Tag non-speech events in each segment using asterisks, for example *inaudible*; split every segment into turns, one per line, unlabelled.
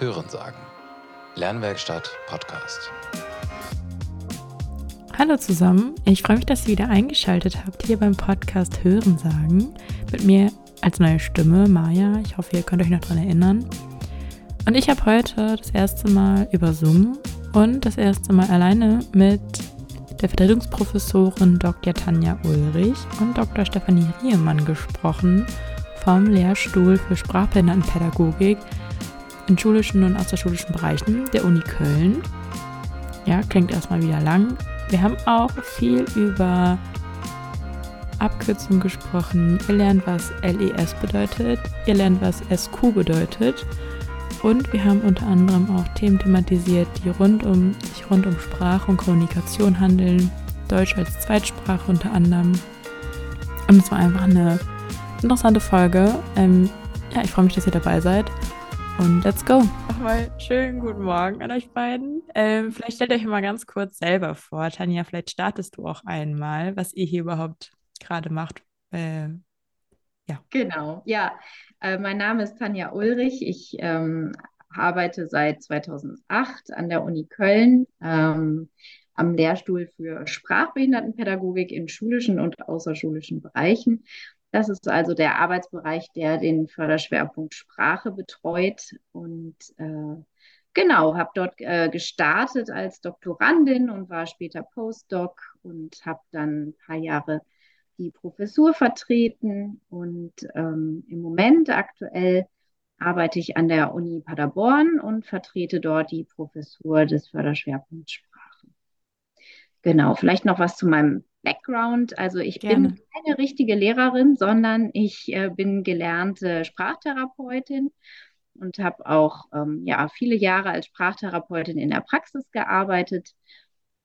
Hörensagen. Lernwerkstatt Podcast.
Hallo zusammen, ich freue mich, dass ihr wieder eingeschaltet habt hier beim Podcast Hörensagen. Mit mir als neue Stimme, Maja. Ich hoffe, ihr könnt euch noch daran erinnern. Und ich habe heute das erste Mal über Zoom und das erste Mal alleine mit der Vertretungsprofessorin Dr. Tanja Ulrich und Dr. Stefanie Riemann gesprochen vom Lehrstuhl für Sprachbehindertenpädagogik in schulischen und außerschulischen Bereichen der Uni Köln. Ja, klingt erstmal wieder lang. Wir haben auch viel über Abkürzungen gesprochen. Ihr lernt, was LES bedeutet. Ihr lernt, was SQ bedeutet. Und wir haben unter anderem auch Themen thematisiert, die rund um, sich rund um Sprache und Kommunikation handeln. Deutsch als Zweitsprache unter anderem. Und es war einfach eine interessante Folge. Ähm, ja, ich freue mich, dass ihr dabei seid. Und let's go. Nochmal schönen guten Morgen an euch beiden. Ähm, vielleicht stellt euch mal ganz kurz selber vor. Tanja, vielleicht startest du auch einmal, was ihr hier überhaupt gerade macht. Äh,
ja. Genau, ja. Äh, mein Name ist Tanja Ulrich. Ich ähm, arbeite seit 2008 an der Uni Köln ähm, am Lehrstuhl für Sprachbehindertenpädagogik in schulischen und außerschulischen Bereichen. Das ist also der Arbeitsbereich, der den Förderschwerpunkt Sprache betreut. Und äh, genau, habe dort äh, gestartet als Doktorandin und war später Postdoc und habe dann ein paar Jahre die Professur vertreten. Und ähm, im Moment aktuell arbeite ich an der Uni Paderborn und vertrete dort die Professur des Förderschwerpunkts Sprache. Genau, vielleicht noch was zu meinem Background. Also ich Gerne. bin keine richtige Lehrerin, sondern ich äh, bin gelernte Sprachtherapeutin und habe auch ähm, ja, viele Jahre als Sprachtherapeutin in der Praxis gearbeitet.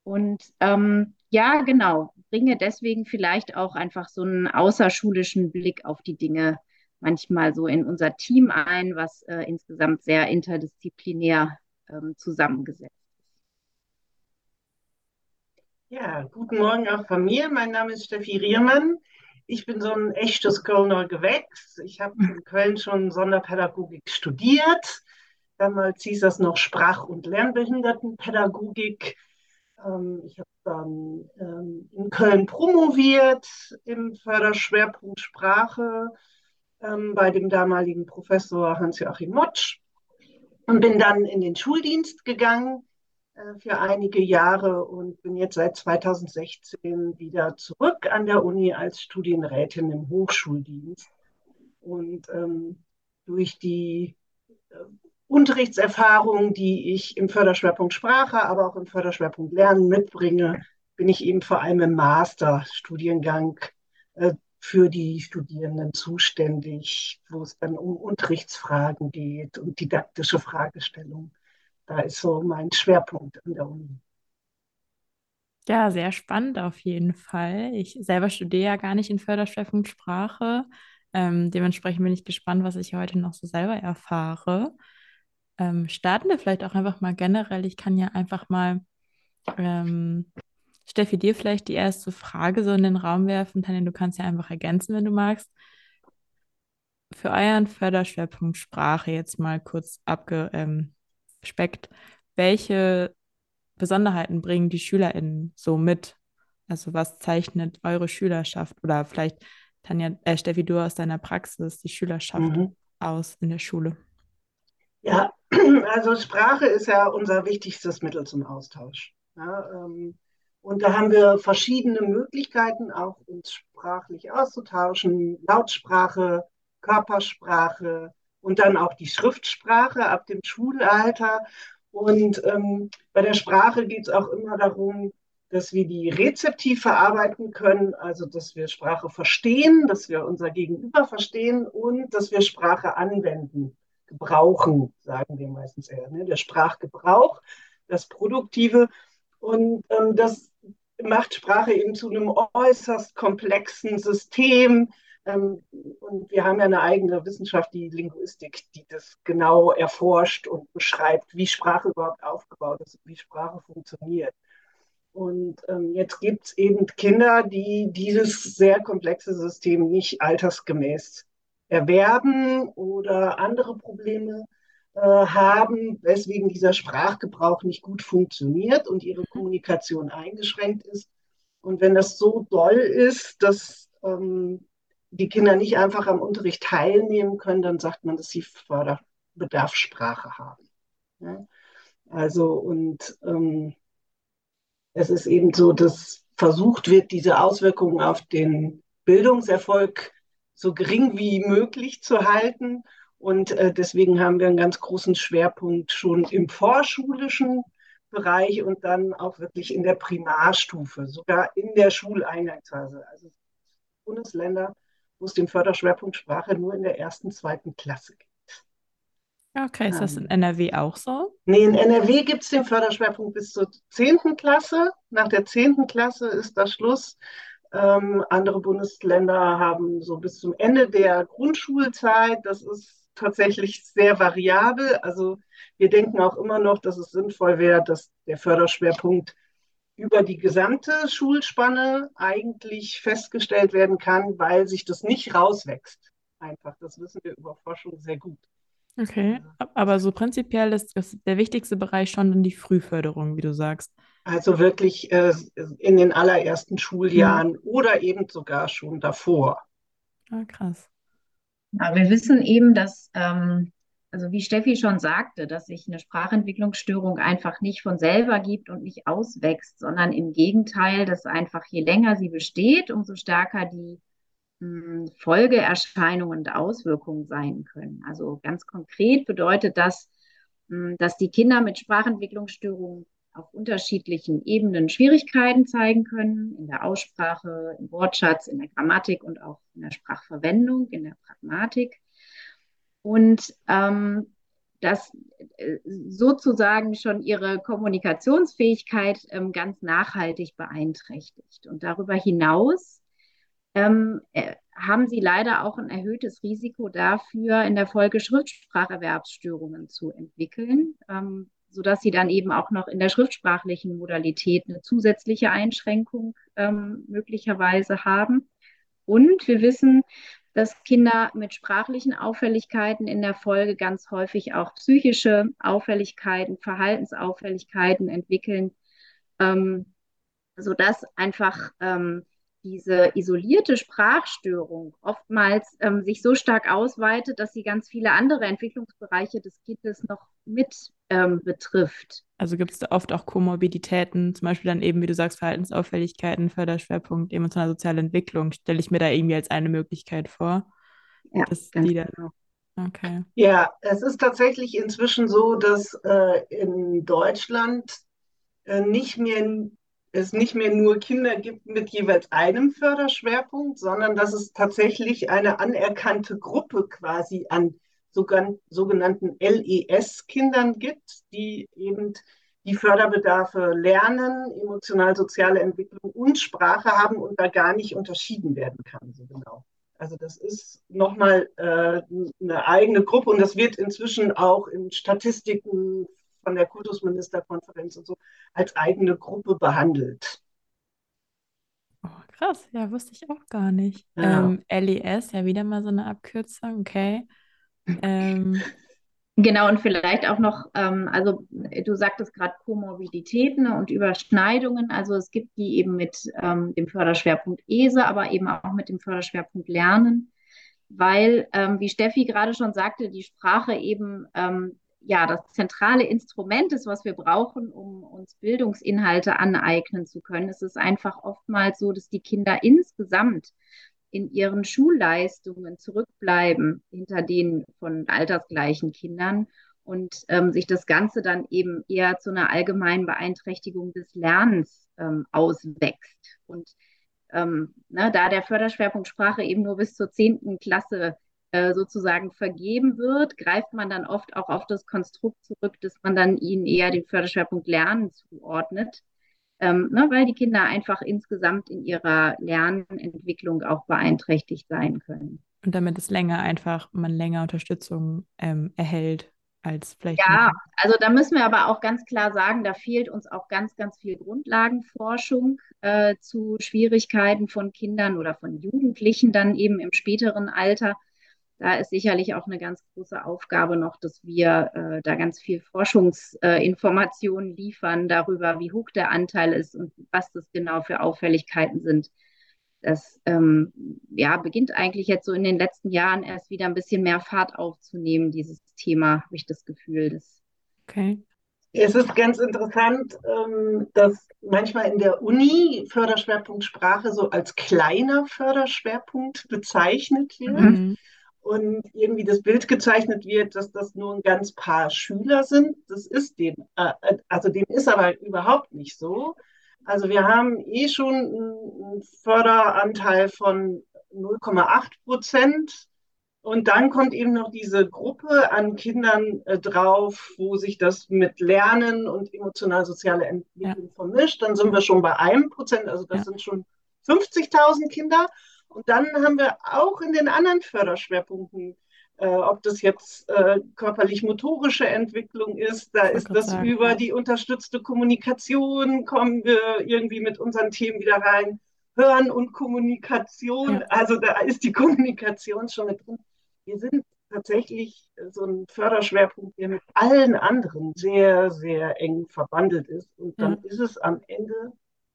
Und ähm, ja, genau, bringe deswegen vielleicht auch einfach so einen außerschulischen Blick auf die Dinge manchmal so in unser Team ein, was äh, insgesamt sehr interdisziplinär ähm, zusammengesetzt
ja, guten Morgen auch von mir. Mein Name ist Steffi Riermann. Ich bin so ein echtes Kölner Gewächs. Ich habe in Köln schon Sonderpädagogik studiert. Damals hieß das noch Sprach- und Lernbehindertenpädagogik. Ähm, ich habe dann ähm, in Köln promoviert im Förderschwerpunkt Sprache ähm, bei dem damaligen Professor Hans-Joachim Motsch und bin dann in den Schuldienst gegangen für einige Jahre und bin jetzt seit 2016 wieder zurück an der Uni als Studienrätin im Hochschuldienst. Und ähm, durch die äh, Unterrichtserfahrung, die ich im Förderschwerpunkt Sprache, aber auch im Förderschwerpunkt Lernen mitbringe, bin ich eben vor allem im Masterstudiengang äh, für die Studierenden zuständig, wo es dann um Unterrichtsfragen geht und didaktische Fragestellungen. Da ist so mein Schwerpunkt an der Uni.
Ja, sehr spannend auf jeden Fall. Ich selber studiere ja gar nicht in Förderschwerpunkt Sprache. Ähm, dementsprechend bin ich gespannt, was ich heute noch so selber erfahre. Ähm, starten wir vielleicht auch einfach mal generell. Ich kann ja einfach mal, ähm, Steffi, dir vielleicht die erste Frage so in den Raum werfen. Tanja, du kannst ja einfach ergänzen, wenn du magst. Für euren Förderschwerpunkt Sprache jetzt mal kurz abge, gespeckt, welche Besonderheiten bringen die SchülerInnen so mit? Also was zeichnet eure Schülerschaft oder vielleicht Tanja, äh, Steffi, du aus deiner Praxis, die Schülerschaft mhm. aus in der Schule?
Ja, *clears throat* also Sprache ist ja unser wichtigstes Mittel zum Austausch. Ja, ähm, und da haben wir verschiedene Möglichkeiten, auch uns sprachlich auszutauschen. Lautsprache, Körpersprache, und dann auch die Schriftsprache ab dem Schulalter. Und ähm, bei der Sprache geht es auch immer darum, dass wir die rezeptiv verarbeiten können, also dass wir Sprache verstehen, dass wir unser Gegenüber verstehen und dass wir Sprache anwenden, gebrauchen, sagen wir meistens eher. Ne? Der Sprachgebrauch, das Produktive. Und ähm, das macht Sprache eben zu einem äußerst komplexen System, und wir haben ja eine eigene Wissenschaft, die Linguistik, die das genau erforscht und beschreibt, wie Sprache überhaupt aufgebaut ist, wie Sprache funktioniert. Und ähm, jetzt gibt es eben Kinder, die dieses sehr komplexe System nicht altersgemäß erwerben oder andere Probleme äh, haben, weswegen dieser Sprachgebrauch nicht gut funktioniert und ihre Kommunikation eingeschränkt ist. Und wenn das so doll ist, dass ähm, die Kinder nicht einfach am Unterricht teilnehmen können, dann sagt man, dass sie Förderbedarfssprache haben. Ja? Also und ähm, es ist eben so, dass versucht wird, diese Auswirkungen auf den Bildungserfolg so gering wie möglich zu halten. Und äh, deswegen haben wir einen ganz großen Schwerpunkt schon im vorschulischen Bereich und dann auch wirklich in der Primarstufe, sogar in der Schuleingangsphase. Also Bundesländer, wo es den Förderschwerpunkt Sprache nur in der ersten, zweiten Klasse gibt.
Okay, ist das in NRW auch so?
Nee, in NRW gibt es den Förderschwerpunkt bis zur 10. Klasse. Nach der 10. Klasse ist das Schluss. Ähm, andere Bundesländer haben so bis zum Ende der Grundschulzeit. Das ist tatsächlich sehr variabel. Also wir denken auch immer noch, dass es sinnvoll wäre, dass der Förderschwerpunkt über die gesamte Schulspanne eigentlich festgestellt werden kann, weil sich das nicht rauswächst. Einfach, das wissen wir über Forschung sehr gut.
Okay, aber so prinzipiell ist das der wichtigste Bereich schon dann die Frühförderung, wie du sagst.
Also wirklich äh, in den allerersten Schuljahren mhm. oder eben sogar schon davor.
Ah, krass.
Ja, wir wissen eben, dass, ähm, also wie Steffi schon sagte, dass sich eine Sprachentwicklungsstörung einfach nicht von selber gibt und nicht auswächst, sondern im Gegenteil, dass einfach je länger sie besteht, umso stärker die Folgeerscheinungen und Auswirkungen sein können. Also ganz konkret bedeutet das, dass die Kinder mit Sprachentwicklungsstörungen auf unterschiedlichen Ebenen Schwierigkeiten zeigen können, in der Aussprache, im Wortschatz, in der Grammatik und auch in der Sprachverwendung, in der Pragmatik. Und ähm, das äh, sozusagen schon ihre Kommunikationsfähigkeit ähm, ganz nachhaltig beeinträchtigt. Und darüber hinaus ähm, äh, haben sie leider auch ein erhöhtes Risiko dafür, in der Folge Schriftspracherwerbsstörungen zu entwickeln, ähm, sodass sie dann eben auch noch in der schriftsprachlichen Modalität eine zusätzliche Einschränkung ähm, möglicherweise haben. Und wir wissen, dass Kinder mit sprachlichen Auffälligkeiten in der Folge ganz häufig auch psychische Auffälligkeiten, Verhaltensauffälligkeiten entwickeln, ähm, sodass einfach ähm, diese isolierte Sprachstörung oftmals ähm, sich so stark ausweitet, dass sie ganz viele andere Entwicklungsbereiche des Kindes noch mit ähm, betrifft.
Also gibt es da oft auch Komorbiditäten, zum Beispiel dann eben, wie du sagst, Verhaltensauffälligkeiten, Förderschwerpunkt, emotionale soziale Entwicklung, stelle ich mir da irgendwie als eine Möglichkeit vor.
Ja, dass ganz die dann, genau.
Okay.
Ja, es ist tatsächlich inzwischen so, dass äh, in Deutschland äh, nicht mehr es nicht mehr nur Kinder gibt mit jeweils einem Förderschwerpunkt, sondern dass es tatsächlich eine anerkannte Gruppe quasi an sogenannten LES-Kindern gibt, die eben die Förderbedarfe lernen, emotional-soziale Entwicklung und Sprache haben und da gar nicht unterschieden werden kann, so genau. Also das ist nochmal äh, eine eigene Gruppe und das wird inzwischen auch in Statistiken von der Kultusministerkonferenz und so als eigene Gruppe behandelt.
Oh, krass, ja, wusste ich auch gar nicht. Ja. Ähm, LES, ja, wieder mal so eine Abkürzung, okay. Ähm,
Genau, und vielleicht auch noch, ähm, also du sagtest gerade Komorbiditäten und Überschneidungen. Also es gibt die eben mit ähm, dem Förderschwerpunkt ESE, aber eben auch mit dem Förderschwerpunkt Lernen, weil, ähm, wie Steffi gerade schon sagte, die Sprache eben ähm, ja das zentrale Instrument ist, was wir brauchen, um uns Bildungsinhalte aneignen zu können. Es ist einfach oftmals so, dass die Kinder insgesamt in ihren Schulleistungen zurückbleiben hinter denen von altersgleichen Kindern und ähm, sich das Ganze dann eben eher zu einer allgemeinen Beeinträchtigung des Lernens ähm, auswächst. Und ähm, ne, da der Förderschwerpunkt Sprache eben nur bis zur zehnten Klasse äh, sozusagen vergeben wird, greift man dann oft auch auf das Konstrukt zurück, dass man dann ihnen eher den Förderschwerpunkt Lernen zuordnet, ähm, ne, weil die Kinder einfach insgesamt in ihrer Lernentwicklung auch beeinträchtigt sein können.
Und damit es länger einfach, man länger Unterstützung ähm, erhält als vielleicht.
Ja, also da müssen wir aber auch ganz klar sagen, da fehlt uns auch ganz, ganz viel Grundlagenforschung äh, zu Schwierigkeiten von Kindern oder von Jugendlichen dann eben im späteren Alter da ist sicherlich auch eine ganz große Aufgabe noch, dass wir äh, da ganz viel Forschungsinformationen äh, liefern darüber, wie hoch der Anteil ist und was das genau für Auffälligkeiten sind. Das ähm, ja, beginnt eigentlich jetzt so in den letzten Jahren erst wieder ein bisschen mehr Fahrt aufzunehmen, dieses Thema, habe ich das Gefühl. Das
okay. Es ist ganz interessant, ähm, dass manchmal in der Uni Förderschwerpunkt Sprache so als kleiner Förderschwerpunkt bezeichnet wird. Mhm und irgendwie das Bild gezeichnet wird, dass das nur ein ganz paar Schüler sind. Das ist dem, äh, also dem ist aber überhaupt nicht so. Also wir haben eh schon einen Förderanteil von 0,8 Prozent. Und dann kommt eben noch diese Gruppe an Kindern äh, drauf, wo sich das mit Lernen und emotional-soziale Entwicklung ja. vermischt. Dann sind wir schon bei einem Prozent, also das ja. sind schon 50.000 Kinder. Und dann haben wir auch in den anderen Förderschwerpunkten, äh, ob das jetzt äh, körperlich-motorische Entwicklung ist, da ist das sagen, über die unterstützte Kommunikation, kommen wir irgendwie mit unseren Themen wieder rein. Hören und Kommunikation, ja. also da ist die *laughs* Kommunikation schon mit drin. Wir sind tatsächlich so ein Förderschwerpunkt, der mit allen anderen sehr, sehr eng verbandelt ist. Und dann ja. ist es am Ende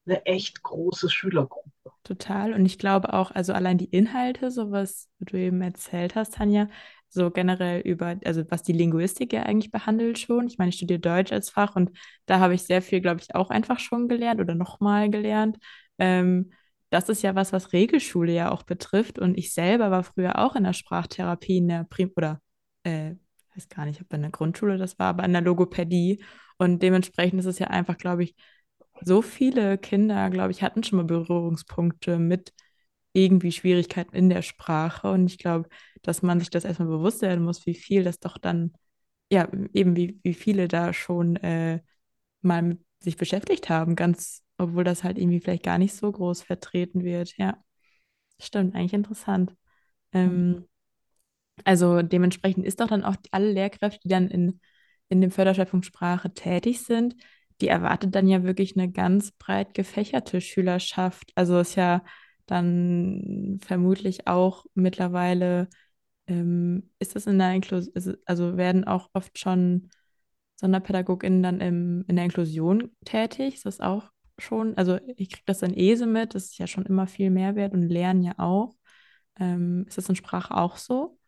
eine echt große Schülergruppe.
Total. Und ich glaube auch, also allein die Inhalte, so was du eben erzählt hast, Tanja, so generell über, also was die Linguistik ja eigentlich behandelt schon. Ich meine, ich studiere Deutsch als Fach und da habe ich sehr viel, glaube ich, auch einfach schon gelernt oder nochmal gelernt. Ähm, das ist ja was, was Regelschule ja auch betrifft. Und ich selber war früher auch in der Sprachtherapie, in der Prim oder äh, weiß gar nicht, ob in der Grundschule das war, aber in der Logopädie. Und dementsprechend ist es ja einfach, glaube ich, so viele Kinder, glaube ich, hatten schon mal Berührungspunkte mit irgendwie Schwierigkeiten in der Sprache. Und ich glaube, dass man sich das erstmal bewusst werden muss, wie viel das doch dann, ja, eben wie, wie viele da schon äh, mal mit sich beschäftigt haben, ganz, obwohl das halt irgendwie vielleicht gar nicht so groß vertreten wird. Ja, stimmt, eigentlich interessant. Ähm, mhm. also dementsprechend ist doch dann auch alle Lehrkräfte, die dann in, in dem Förderschwerpunkt Sprache tätig sind, die erwartet dann ja wirklich eine ganz breit gefächerte Schülerschaft. Also ist ja dann vermutlich auch mittlerweile, ähm, ist das in der Inklusion, also werden auch oft schon SonderpädagogInnen dann im, in der Inklusion tätig? Ist das auch schon, also ich kriege das in ESE mit, das ist ja schon immer viel Mehrwert und lernen ja auch. Ähm, ist das in Sprache auch so?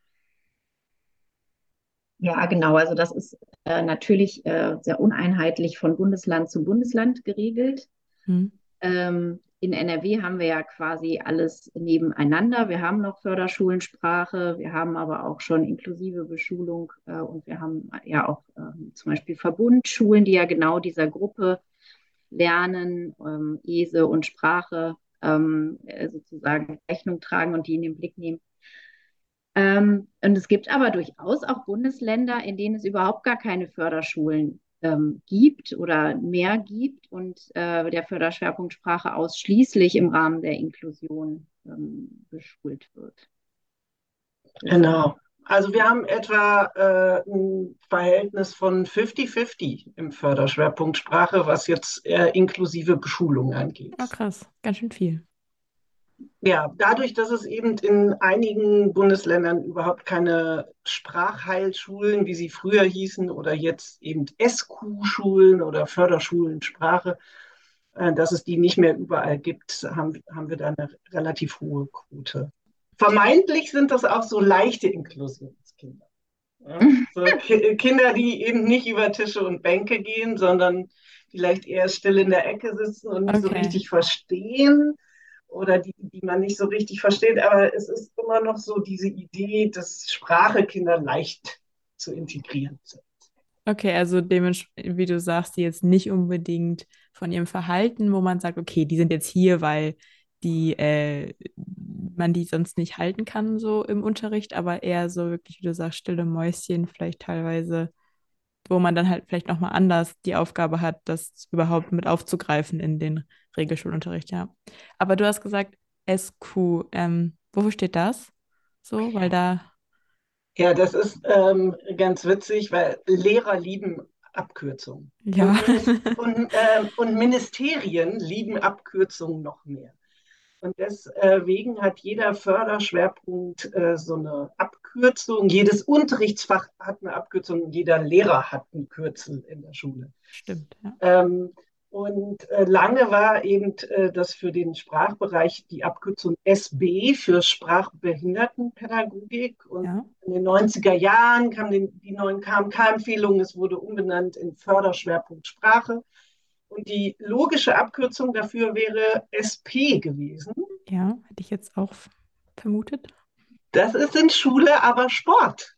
Ja, genau. Also das ist äh, natürlich äh, sehr uneinheitlich von Bundesland zu Bundesland geregelt. Hm. Ähm, in NRW haben wir ja quasi alles nebeneinander. Wir haben noch Förderschulensprache, wir haben aber auch schon inklusive Beschulung äh, und wir haben ja auch ähm, zum Beispiel Verbundschulen, die ja genau dieser Gruppe Lernen, ähm, ESE und Sprache ähm, äh, sozusagen Rechnung tragen und die in den Blick nehmen. Ähm, und es gibt aber durchaus auch Bundesländer, in denen es überhaupt gar keine Förderschulen ähm, gibt oder mehr gibt und äh, der Förderschwerpunkt Sprache ausschließlich im Rahmen der Inklusion ähm, beschult wird.
Genau. Also wir haben etwa äh, ein Verhältnis von 50-50 im Förderschwerpunkt Sprache, was jetzt äh, inklusive Beschulung angeht.
Oh, krass, ganz schön viel
ja, dadurch, dass es eben in einigen Bundesländern überhaupt keine Sprachheilschulen, wie sie früher hießen, oder jetzt eben SQ-Schulen oder Förderschulen Sprache, äh, dass es die nicht mehr überall gibt, haben, haben wir da eine relativ hohe Quote. Vermeintlich sind das auch so leichte Inklusionskinder. Ja? *laughs* So Kinder, die eben nicht über Tische und Bänke gehen, sondern vielleicht eher still in der Ecke sitzen und nicht okay. so richtig verstehen oder die, die man nicht so richtig versteht. Aber es ist immer noch so diese Idee, dass Sprache Kinder leicht zu integrieren sind.
Okay, also dementsprechend, wie du sagst, die jetzt nicht unbedingt von ihrem Verhalten, wo man sagt, okay, die sind jetzt hier, weil die äh, man die sonst nicht halten kann, so im Unterricht, aber eher so wirklich, wie du sagst, stille Mäuschen, vielleicht teilweise, wo man dann halt vielleicht nochmal anders die Aufgabe hat, das überhaupt mit aufzugreifen in den Regelschulunterricht, ja. Aber du hast gesagt SQ. Ähm, wofür steht das? So, weil da.
Ja, das ist ähm, ganz witzig, weil Lehrer lieben Abkürzungen.
Ja.
Und, und, äh, und Ministerien lieben Abkürzungen noch mehr. Und deswegen hat jeder Förderschwerpunkt äh, so eine Abkürzung. Jedes Unterrichtsfach hat eine Abkürzung. Jeder Lehrer hat ein Kürzel in der Schule.
Stimmt. Ja.
Ähm, und äh, lange war eben äh, das für den Sprachbereich die Abkürzung SB für Sprachbehindertenpädagogik. Und ja. in den 90er Jahren kamen die neuen KMK-Empfehlungen. Es wurde umbenannt in Förderschwerpunkt Sprache. Und die logische Abkürzung dafür wäre SP gewesen.
Ja, hätte ich jetzt auch vermutet.
Das ist in Schule aber Sport.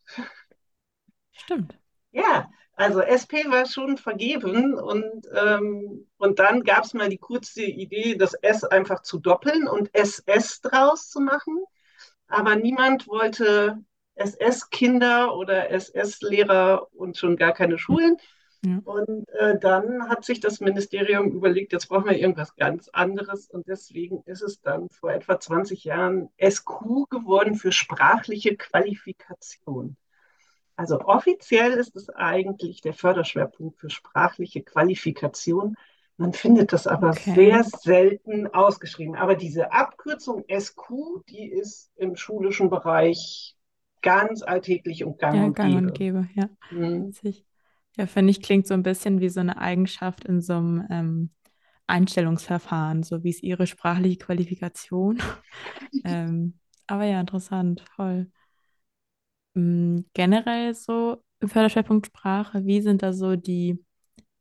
Stimmt.
Ja, also SP war schon vergeben und, ähm, und dann gab es mal die kurze Idee, das S einfach zu doppeln und SS draus zu machen. Aber niemand wollte SS-Kinder oder SS-Lehrer und schon gar keine Schulen. Ja. Und äh, dann hat sich das Ministerium überlegt, jetzt brauchen wir irgendwas ganz anderes. Und deswegen ist es dann vor etwa 20 Jahren SQ geworden für sprachliche Qualifikation. Also offiziell ist es eigentlich der Förderschwerpunkt für sprachliche Qualifikation. Man findet das aber okay. sehr selten ausgeschrieben. Aber diese Abkürzung SQ, die ist im schulischen Bereich ganz alltäglich und gang
ja,
und
gang und gäbe. Ja, mhm. Ja, finde ich, klingt so ein bisschen wie so eine Eigenschaft in so einem ähm, Einstellungsverfahren, so wie es ihre sprachliche Qualifikation. *laughs* ähm, aber ja, interessant, toll. Ähm, generell so im Förderschwerpunkt Sprache, wie sind da so die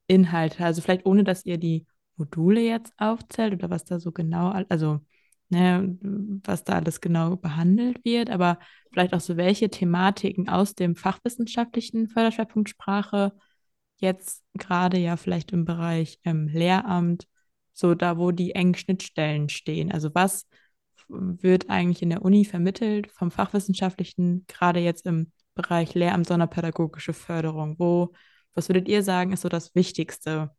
Inhalte? Also vielleicht ohne, dass ihr die Module jetzt aufzählt oder was da so genau, also ne, was da alles genau behandelt wird, aber vielleicht auch so, welche Thematiken aus dem fachwissenschaftlichen Förderschwerpunkt Sprache jetzt gerade ja vielleicht im Bereich ähm, Lehramt, so da, wo die engen Schnittstellen stehen. Also was wird eigentlich in der Uni vermittelt vom Fachwissenschaftlichen, gerade jetzt im Bereich Lehramt, sonderpädagogische Förderung? Wo, was würdet ihr sagen, ist so das Wichtigste,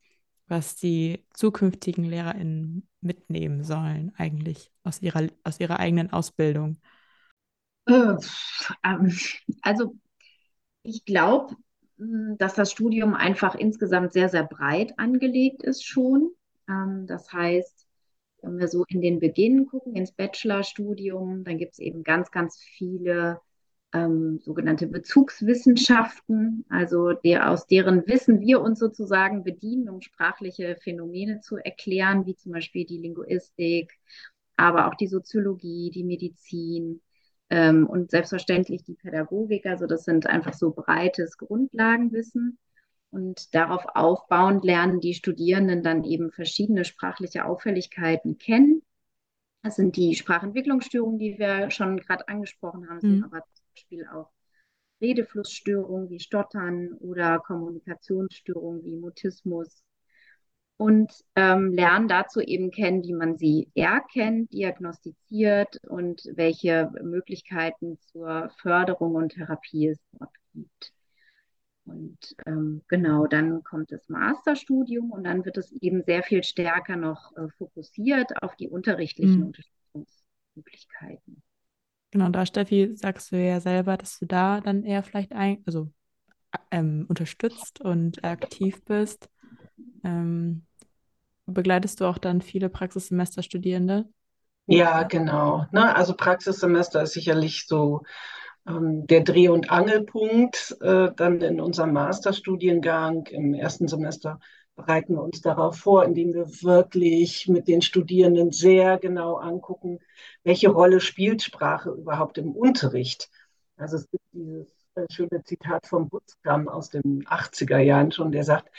was die zukünftigen LehrerInnen mitnehmen sollen, eigentlich aus ihrer, aus ihrer eigenen Ausbildung?
Äh, also, ich glaube, hm, dass das Studium einfach insgesamt sehr, sehr breit angelegt ist schon. Ähm, das heißt, wenn wir so in den Beginn gucken, ins Bachelorstudium, dann gibt es eben ganz, ganz viele ähm, sogenannte Bezugswissenschaften, also der, aus deren Wissen wir uns sozusagen bedienen, um sprachliche Phänomene zu erklären, wie zum Beispiel die Linguistik, aber auch die Soziologie, die Medizin ähm, und selbstverständlich die Pädagogik. Also das sind einfach so breites Grundlagenwissen. Und darauf aufbauend lernen die Studierenden dann eben verschiedene sprachliche Auffälligkeiten kennen. Das sind die Sprachentwicklungsstörungen, die wir schon gerade angesprochen haben, sind mhm. aber zum Beispiel auch Redeflussstörungen wie Stottern oder Kommunikationsstörungen wie Mutismus und ähm, lernen dazu eben kennen, wie man sie erkennt, diagnostiziert und welche Möglichkeiten zur Förderung und Therapie es dort gibt. Und ähm, genau, dann kommt das Masterstudium und dann wird es eben sehr viel stärker noch äh, fokussiert auf die unterrichtlichen mhm. Unterstützungsmöglichkeiten.
Genau, da Steffi, sagst du ja selber, dass du da dann eher vielleicht ein, also ähm, unterstützt und aktiv bist. Ähm, begleitest du auch dann viele Praxissemesterstudierende?
Ja, genau. Ne? Also Praxissemester ist sicherlich so der Dreh- und Angelpunkt äh, dann in unserem Masterstudiengang im ersten Semester bereiten wir uns darauf vor, indem wir wirklich mit den Studierenden sehr genau angucken, welche Rolle spielt Sprache überhaupt im Unterricht. Also es gibt dieses äh, schöne Zitat von Butzkam aus den 80er Jahren schon, der sagt,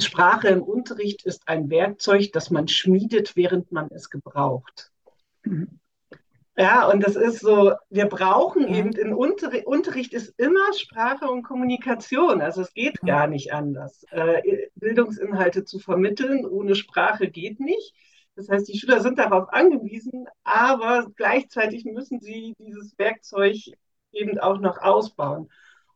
Sprache im Unterricht ist ein Werkzeug, das man schmiedet, während man es gebraucht. Mhm. Ja, und das ist so, wir brauchen mhm. eben, in Unterricht, Unterricht ist immer Sprache und Kommunikation. Also es geht mhm. gar nicht anders. Äh, Bildungsinhalte zu vermitteln ohne Sprache geht nicht. Das heißt, die Schüler sind darauf angewiesen, aber gleichzeitig müssen sie dieses Werkzeug eben auch noch ausbauen.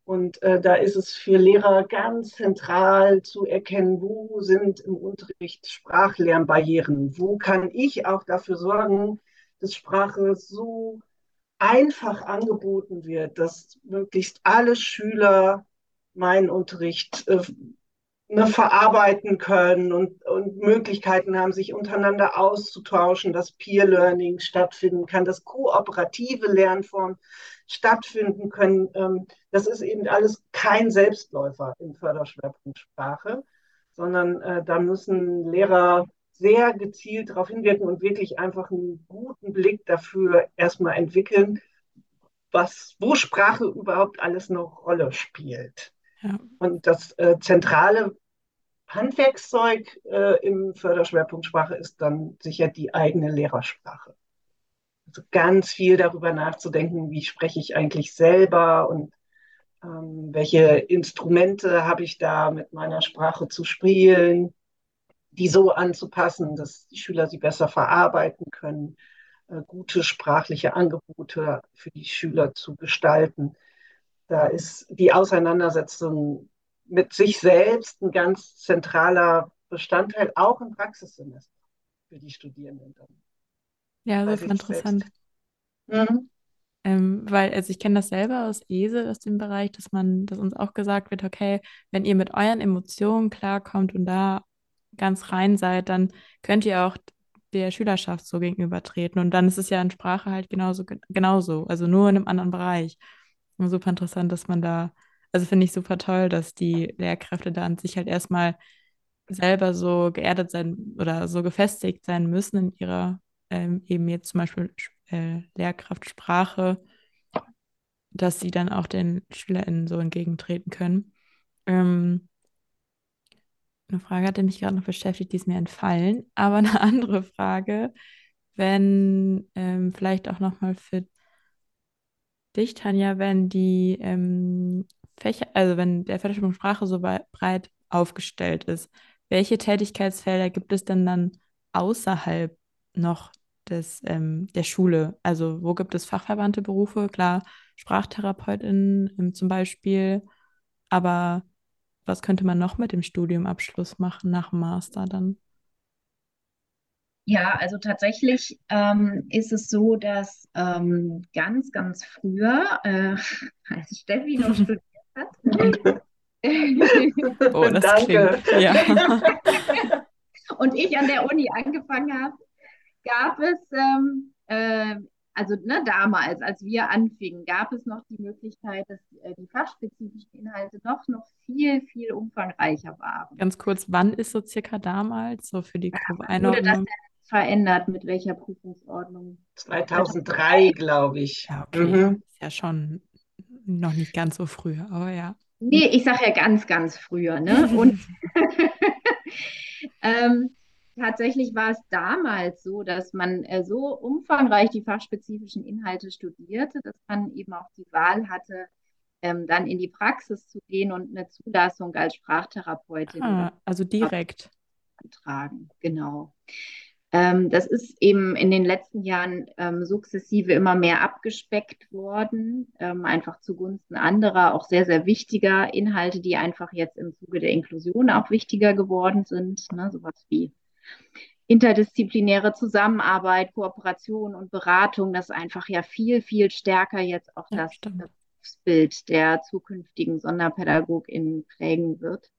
Und äh, da ist es für Lehrer ganz zentral zu erkennen, wo sind im Unterricht Sprachlernbarrieren, wo kann ich auch dafür sorgen, Sprache so einfach angeboten wird, dass möglichst alle Schüler meinen Unterricht äh, ne, verarbeiten können und, und Möglichkeiten haben, sich untereinander auszutauschen, dass Peer Learning stattfinden kann, dass kooperative Lernformen stattfinden können. Ähm, das ist eben alles kein Selbstläufer im Förderschwerpunkt Sprache, sondern äh, da müssen Lehrer sehr gezielt darauf hinwirken und wirklich einfach einen guten Blick dafür erstmal entwickeln, was, wo Sprache überhaupt alles eine Rolle spielt. Ja. Und das äh, zentrale Handwerkszeug äh, im Förderschwerpunkt Sprache ist dann sicher die eigene Lehrersprache. Also ganz viel darüber nachzudenken, wie spreche ich eigentlich selber und ähm, welche Instrumente habe ich da mit meiner Sprache zu spielen, die so anzupassen, dass die Schüler sie besser verarbeiten können, äh, gute sprachliche Angebote für die Schüler zu gestalten. Da ist die Auseinandersetzung mit sich selbst ein ganz zentraler Bestandteil, auch im Praxissemester für die Studierenden. Dann.
Ja, das ist interessant. Mhm. Ähm, weil, also ich kenne das selber aus ESE, aus dem Bereich, dass man, dass uns auch gesagt wird, okay, wenn ihr mit euren Emotionen klarkommt und da ganz rein seid, dann könnt ihr auch der Schülerschaft so gegenübertreten. Und dann ist es ja in Sprache halt genauso, genauso, also nur in einem anderen Bereich. Und super interessant, dass man da, also finde ich super toll, dass die Lehrkräfte da an sich halt erstmal selber so geerdet sein oder so gefestigt sein müssen in ihrer, ähm, eben jetzt zum Beispiel äh, Lehrkraft dass sie dann auch den SchülerInnen so entgegentreten können. Ähm, eine Frage hatte mich gerade noch beschäftigt, die ist mir entfallen. *laughs* Aber eine andere Frage, wenn ähm, vielleicht auch nochmal für dich, Tanja, wenn die ähm, Fächer, also wenn der Förderschwerpunkt Sprache so breit aufgestellt ist, welche Tätigkeitsfelder gibt es denn dann außerhalb noch des, ähm, der Schule? Also wo gibt es fachverwandte Berufe? Klar, Sprachtherapeutin ähm, zum Beispiel, aber was könnte man noch mit dem Studiumabschluss machen nach dem Master dann?
Ja, also tatsächlich ähm, ist es so, dass ähm, ganz, ganz früher, äh, *laughs* als Steffi noch studiert hat, *laughs*
oh, das Danke. klingt, ja. *laughs*
und ich an der Uni angefangen habe, gab es ähm, äh, also ne, damals, als wir anfingen, gab es noch die Möglichkeit, dass äh, die fachspezifischen Inhalte noch, noch viel, viel umfangreicher waren.
Ganz kurz, wann ist so circa damals, so für die grobe Einordnung? Wurde das
verändert, mit welcher Prüfungsordnung?
2003, glaube ich.
Ja, okay. Mhm. Ist ja schon noch nicht ganz so früh, aber ja.
Nee, ich sage ja ganz, ganz früher. Ne? Und *laughs* *laughs* ähm, tatsächlich war es damals so, dass man äh, so umfangreich die fachspezifischen Inhalte studierte, dass man eben auch die Wahl hatte, ähm, dann in die Praxis zu gehen und eine Zulassung als Sprachtherapeutin.
Ah, also direkt.
Tragen, genau. Ähm, das ist eben in den letzten Jahren ähm, sukzessive immer mehr abgespeckt worden, ähm, einfach zugunsten anderer, auch sehr, sehr wichtiger Inhalte, die einfach jetzt im Zuge der Inklusion auch wichtiger geworden sind. Ne? Sowas wie interdisziplinäre Zusammenarbeit, Kooperation und Beratung, das einfach ja viel, viel stärker jetzt auch ja, das Bild der zukünftigen SonderpädagogInnen prägen wird.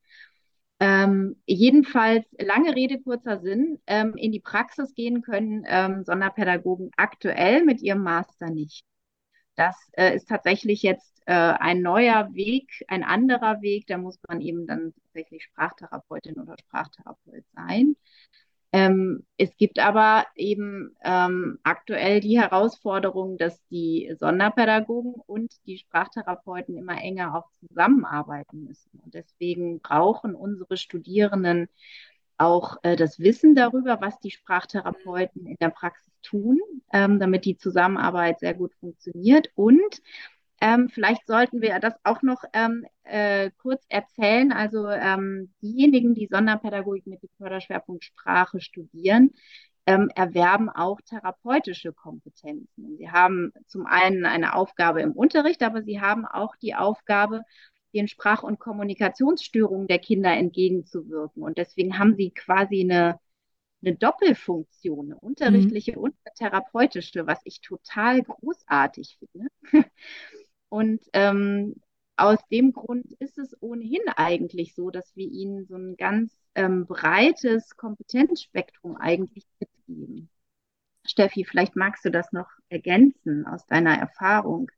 Ähm, jedenfalls, lange Rede, kurzer Sinn, ähm, in die Praxis gehen können ähm, Sonderpädagogen aktuell mit ihrem Master nicht. Das äh, ist tatsächlich jetzt äh, ein neuer Weg, ein anderer Weg. Da muss man eben dann tatsächlich Sprachtherapeutin oder Sprachtherapeut sein. Ähm, es gibt aber eben ähm, aktuell die Herausforderung, dass die Sonderpädagogen und die Sprachtherapeuten immer enger auch zusammenarbeiten müssen. Und deswegen brauchen unsere Studierenden auch äh, das Wissen darüber, was die Sprachtherapeuten in der Praxis tun, ähm, damit die Zusammenarbeit sehr gut funktioniert. Und ähm, vielleicht sollten wir das auch noch ähm, äh, kurz erzählen. Also ähm, diejenigen, die Sonderpädagogik mit dem Förderschwerpunkt Sprache studieren, ähm, erwerben auch therapeutische Kompetenzen. Sie haben zum einen eine Aufgabe im Unterricht, aber sie haben auch die Aufgabe, den Sprach- und Kommunikationsstörungen der Kinder entgegenzuwirken. Und deswegen haben sie quasi eine, eine Doppelfunktion, eine unterrichtliche mhm. und eine therapeutische, was ich total großartig finde. *laughs* Und ähm, aus dem Grund ist es ohnehin eigentlich so, dass wir ihnen so ein ganz ähm, breites Kompetenzspektrum eigentlich mitgeben. Steffi, vielleicht magst du das noch ergänzen aus deiner Erfahrung.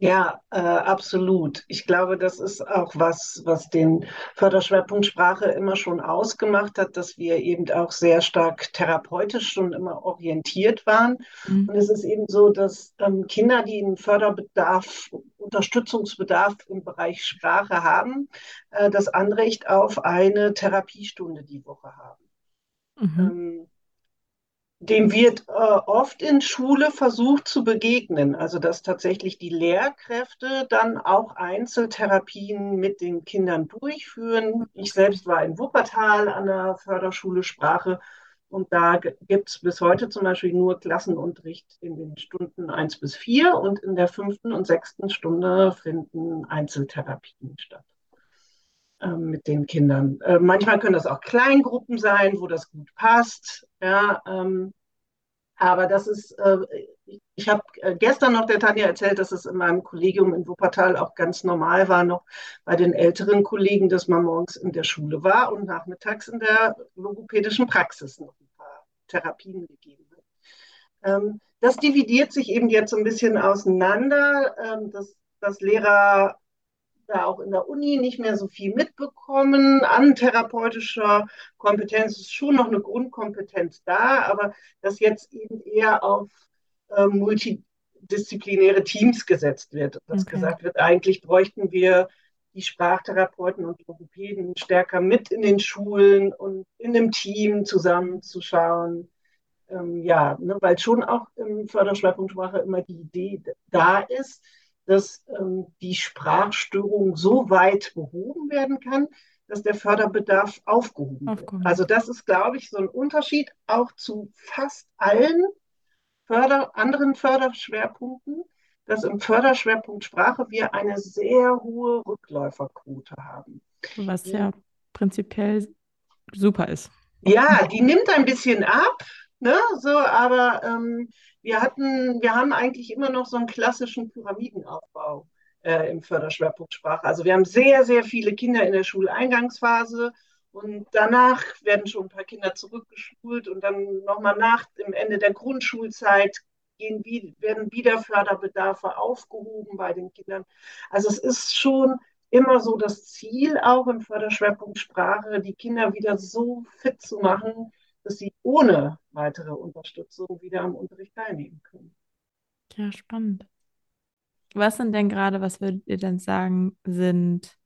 Ja, äh, absolut. Ich glaube, das ist auch was, was den Förderschwerpunkt Sprache immer schon ausgemacht hat, dass wir eben auch sehr stark therapeutisch schon immer orientiert waren. Mhm. Und es ist eben so, dass ähm, Kinder, die einen Förderbedarf, Unterstützungsbedarf im Bereich Sprache haben, äh, das Anrecht auf eine Therapiestunde die Woche haben. Mhm. Ähm, dem wird äh, oft in Schule versucht zu begegnen. Also dass tatsächlich die Lehrkräfte dann auch Einzeltherapien mit den Kindern durchführen. Ich selbst war in Wuppertal an der Förderschule Sprache und da gibt es bis heute zum Beispiel nur Klassenunterricht in den Stunden 1 bis 4 und in der fünften und sechsten Stunde finden Einzeltherapien statt ähm, mit den Kindern. Äh, manchmal können das auch Kleingruppen sein, wo das gut passt. Ja, ähm, aber das ist, äh, ich habe äh, gestern noch der Tanja erzählt, dass es in meinem Kollegium in Wuppertal auch ganz normal war, noch bei den älteren Kollegen, dass man morgens in der Schule war und nachmittags in der logopädischen Praxis noch ein paar Therapien gegeben hat. Ähm, das dividiert sich eben jetzt so ein bisschen auseinander, ähm, dass, dass Lehrer da auch in der Uni nicht mehr so viel mitbekommen an therapeutischer Kompetenz. Es ist schon noch eine Grundkompetenz da, aber dass jetzt eben eher auf äh, multidisziplinäre Teams gesetzt wird. Dass okay. gesagt wird, eigentlich bräuchten wir die Sprachtherapeuten und Logopäden stärker mit in den Schulen und in dem Team zusammenzuschauen. Ähm, ja, ne, weil schon auch im Förderschwerpunkt Sprache immer die Idee da ist, dass ähm, die Sprachstörung so weit behoben werden kann, dass der Förderbedarf aufgehoben wird. Also das ist, glaube ich, so ein Unterschied auch zu fast allen Förder anderen Förderschwerpunkten, dass im Förderschwerpunkt Sprache wir eine sehr hohe Rückläuferquote haben.
Was ja prinzipiell super ist.
Ja, die nimmt ein bisschen ab, ne? So, aber ähm, wir hatten, wir haben eigentlich immer noch so einen klassischen Pyramidenaufbau äh, im Förderschwerpunkt Sprache. Also wir haben sehr, sehr viele Kinder in der Schuleingangsphase und danach werden schon ein paar Kinder zurückgeschult und dann nochmal nach dem Ende der Grundschulzeit gehen, werden wieder Förderbedarfe aufgehoben bei den Kindern. Also es ist schon immer so das Ziel, auch im Förderschwerpunkt Sprache, die Kinder wieder so fit zu machen, dass sie ohne weitere Unterstützung wieder am Unterricht teilnehmen können.
Ja, spannend. Was sind denn gerade, was würdet ihr denn sagen, sind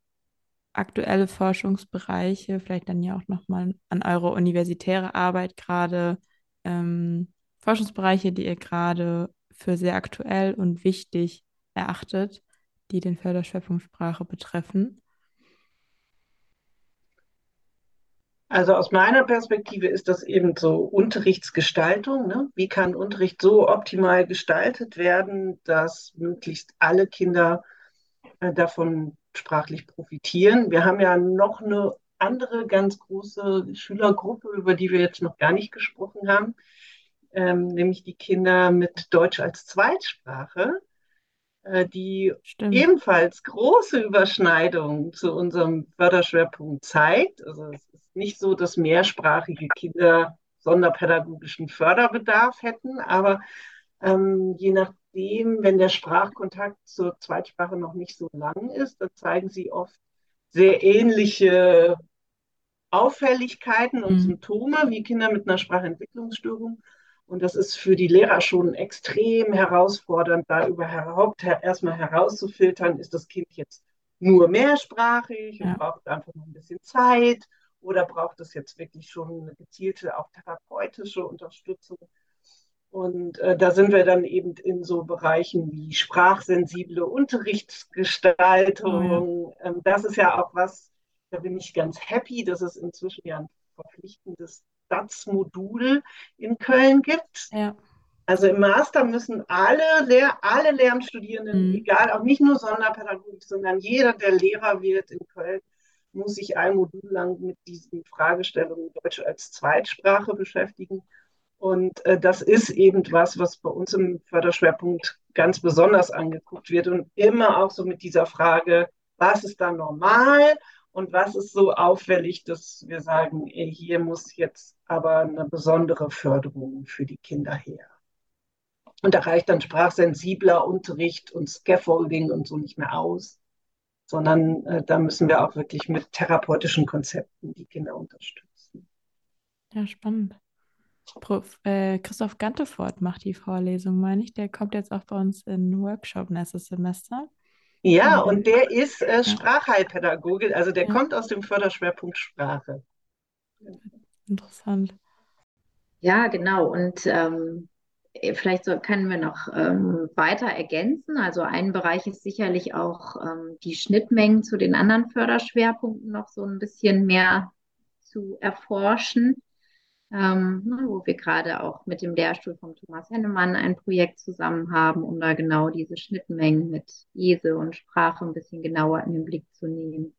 aktuelle Forschungsbereiche, vielleicht dann ja auch nochmal an eure universitäre Arbeit gerade, ähm, Forschungsbereiche, die ihr gerade für sehr aktuell und wichtig erachtet, die den Förderschwerpunkt Sprache betreffen?
Also aus meiner Perspektive ist das eben so Unterrichtsgestaltung. Ne? Wie kann Unterricht so optimal gestaltet werden, dass möglichst alle Kinder äh, davon sprachlich profitieren? Wir haben ja noch eine andere ganz große Schülergruppe, über die wir jetzt noch gar nicht gesprochen haben, ähm, nämlich die Kinder mit Deutsch als Zweitsprache. Äh, die Stimmt. ebenfalls große Überschneidungen zu unserem Förderschwerpunkt zeigt. Also es ist nicht so, dass mehrsprachige Kinder sonderpädagogischen Förderbedarf hätten, aber ähm, je nachdem, wenn der Sprachkontakt zur Zweitsprache noch nicht so lang ist, dann zeigen sie oft sehr ähnliche Auffälligkeiten und mhm. Symptome wie Kinder mit einer Sprachentwicklungsstörung. Und das ist für die Lehrer schon extrem herausfordernd, da überhaupt erstmal herauszufiltern, ist das Kind jetzt nur mehrsprachig ja. und braucht einfach noch ein bisschen Zeit oder braucht es jetzt wirklich schon eine gezielte, auch therapeutische Unterstützung. Und äh, da sind wir dann eben in so Bereichen wie sprachsensible Unterrichtsgestaltung. Oh ja. ähm, das ist ja auch was, da bin ich ganz happy, dass es inzwischen ja ein verpflichtendes DATS-Modul in Köln gibt. Ja. Also im Master müssen alle, Lehr alle Lehramtsstudierenden, mhm. egal, auch nicht nur Sonderpädagogik, sondern jeder, der Lehrer wird in Köln, muss sich ein Modul lang mit diesen Fragestellungen Deutsch als Zweitsprache beschäftigen. Und äh, das ist eben was, was bei uns im Förderschwerpunkt ganz besonders angeguckt wird und immer auch so mit dieser Frage, was ist da normal und was ist so auffällig, dass wir sagen, hier muss jetzt aber eine besondere Förderung für die Kinder her. Und da reicht dann sprachsensibler Unterricht und Scaffolding und so nicht mehr aus, sondern äh, da müssen wir auch wirklich mit therapeutischen Konzepten die Kinder unterstützen.
Ja, spannend. Prof, äh, Christoph Gantefort macht die Vorlesung, meine ich. Der kommt jetzt auch bei uns in Workshop nächstes Semester.
Ja, und der ist äh, Sprachheilpädagoge, also der ja. kommt aus dem Förderschwerpunkt Sprache.
Interessant.
Ja, genau. Und ähm, vielleicht so, können wir noch ähm, weiter ergänzen. Also ein Bereich ist sicherlich auch ähm, die Schnittmengen zu den anderen Förderschwerpunkten noch so ein bisschen mehr zu erforschen ähm, ne, wo wir gerade auch mit dem Lehrstuhl von Thomas Hennemann ein Projekt zusammen haben, um da genau diese Schnittmengen mit Ese und Sprache ein bisschen genauer in den Blick zu nehmen.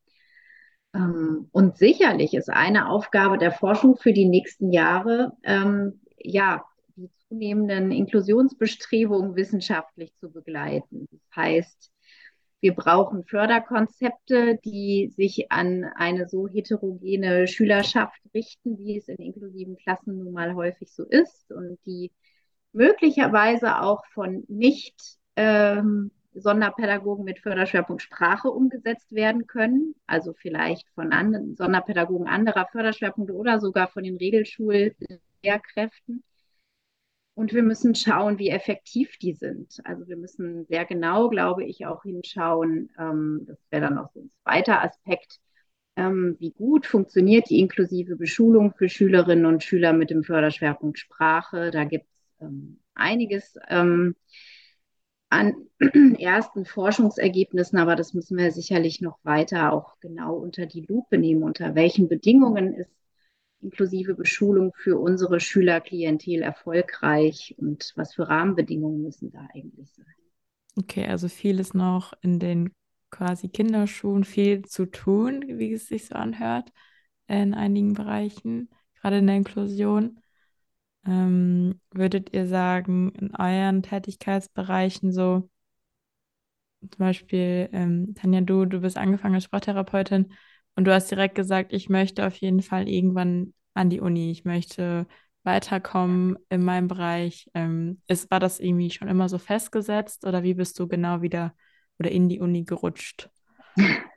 Ähm, und sicherlich ist eine Aufgabe der Forschung für die nächsten Jahre, ähm, ja, die zunehmenden Inklusionsbestrebungen wissenschaftlich zu begleiten. Das heißt, wir brauchen Förderkonzepte, die sich an eine so heterogene Schülerschaft richten, wie es in inklusiven Klassen nun mal häufig so ist und die möglicherweise auch von nicht ähm, Sonderpädagogen mit Förderschwerpunkt Sprache umgesetzt werden können, also vielleicht von anderen Sonderpädagogen anderer Förderschwerpunkte oder sogar von den Regelschullehrkräften. Und wir müssen schauen, wie effektiv die sind. Also wir müssen sehr genau, glaube ich, auch hinschauen, ähm, das wäre dann noch so ein zweiter Aspekt, ähm, wie gut funktioniert die inklusive Beschulung für Schülerinnen und Schüler mit dem Förderschwerpunkt Sprache. Da gibt es ähm, einiges ähm, an *clears throat* ersten Forschungsergebnissen, aber das müssen wir sicherlich noch weiter auch genau unter die Lupe nehmen. Unter welchen Bedingungen ist inklusive Beschulung für unsere Schülerklientel erfolgreich und was für Rahmenbedingungen müssen da eigentlich sein?
Okay, also viel ist noch in den quasi Kinderschuhen viel zu tun, wie es sich so anhört, in einigen Bereichen, gerade in der Inklusion. Ähm, würdet ihr sagen, in euren Tätigkeitsbereichen so, zum Beispiel, ähm, Tanja, du, du bist angefangen als Sprachtherapeutin, und du hast direkt gesagt, ich möchte auf jeden Fall irgendwann an die Uni. Ich möchte weiterkommen in meinem Bereich. Ähm, ist, war das irgendwie schon immer so festgesetzt oder wie bist du genau wieder oder in die Uni gerutscht? *laughs*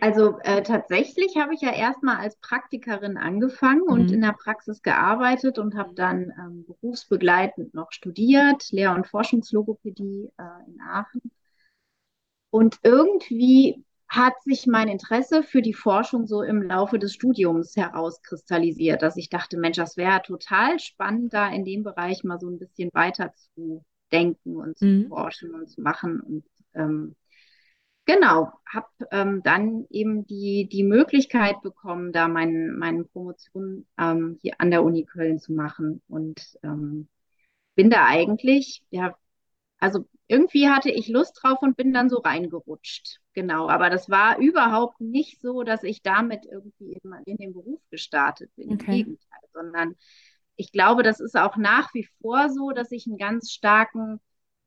Also äh, tatsächlich habe ich ja erstmal als Praktikerin angefangen mhm. und in der Praxis gearbeitet und habe dann ähm, berufsbegleitend noch studiert, Lehr- und Forschungslogopädie äh, in Aachen. Und irgendwie hat sich mein Interesse für die Forschung so im Laufe des Studiums herauskristallisiert, dass ich dachte, Mensch, das wäre total spannend, da in dem Bereich mal so ein bisschen weiter zu denken und zu mhm. forschen und zu machen. Und ähm, genau, habe ähm, dann eben die, die Möglichkeit bekommen, da mein, meine Promotion ähm, hier an der Uni Köln zu machen und ähm, bin da eigentlich, ja, also irgendwie hatte ich Lust drauf und bin dann so reingerutscht. Genau, aber das war überhaupt nicht so, dass ich damit irgendwie in, in den Beruf gestartet bin. Okay. Im Gegenteil, sondern ich glaube, das ist auch nach wie vor so, dass ich einen ganz starken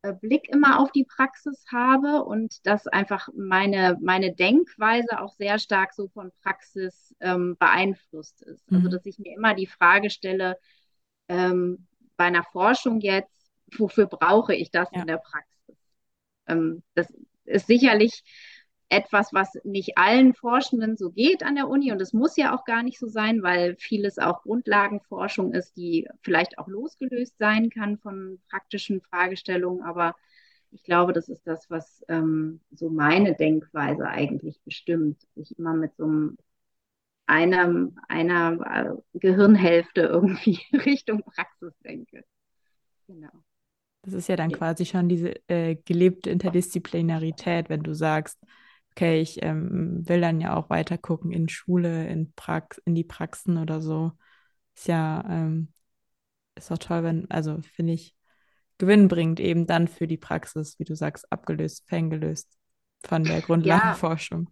äh, Blick immer auf die Praxis habe und dass einfach meine, meine Denkweise auch sehr stark so von Praxis ähm, beeinflusst ist. Also, mhm. Also, dass ich mir immer die Frage stelle, ähm, bei einer Forschung jetzt, wofür brauche ich das ja. in der Praxis? Ähm, das ist sicherlich etwas, was nicht allen Forschenden so geht an der Uni und es muss ja auch gar nicht so sein, weil vieles auch Grundlagenforschung ist, die vielleicht auch losgelöst sein kann von praktischen Fragestellungen, aber ich glaube, das ist das, was ähm, so meine Denkweise eigentlich bestimmt. Ich immer mit so einem einer, einer äh, Gehirnhälfte irgendwie *laughs* Richtung Praxis denke.
Genau. Das ist ja dann quasi schon diese äh, gelebte Interdisziplinarität, wenn du sagst, okay, ich ähm, will dann ja auch weiter gucken in Schule, in, Prax in die Praxen oder so. Ist ja, ähm, ist auch toll, wenn, also finde ich, gewinnbringend eben dann für die Praxis, wie du sagst, abgelöst, ferngelöst von der Grundlagenforschung.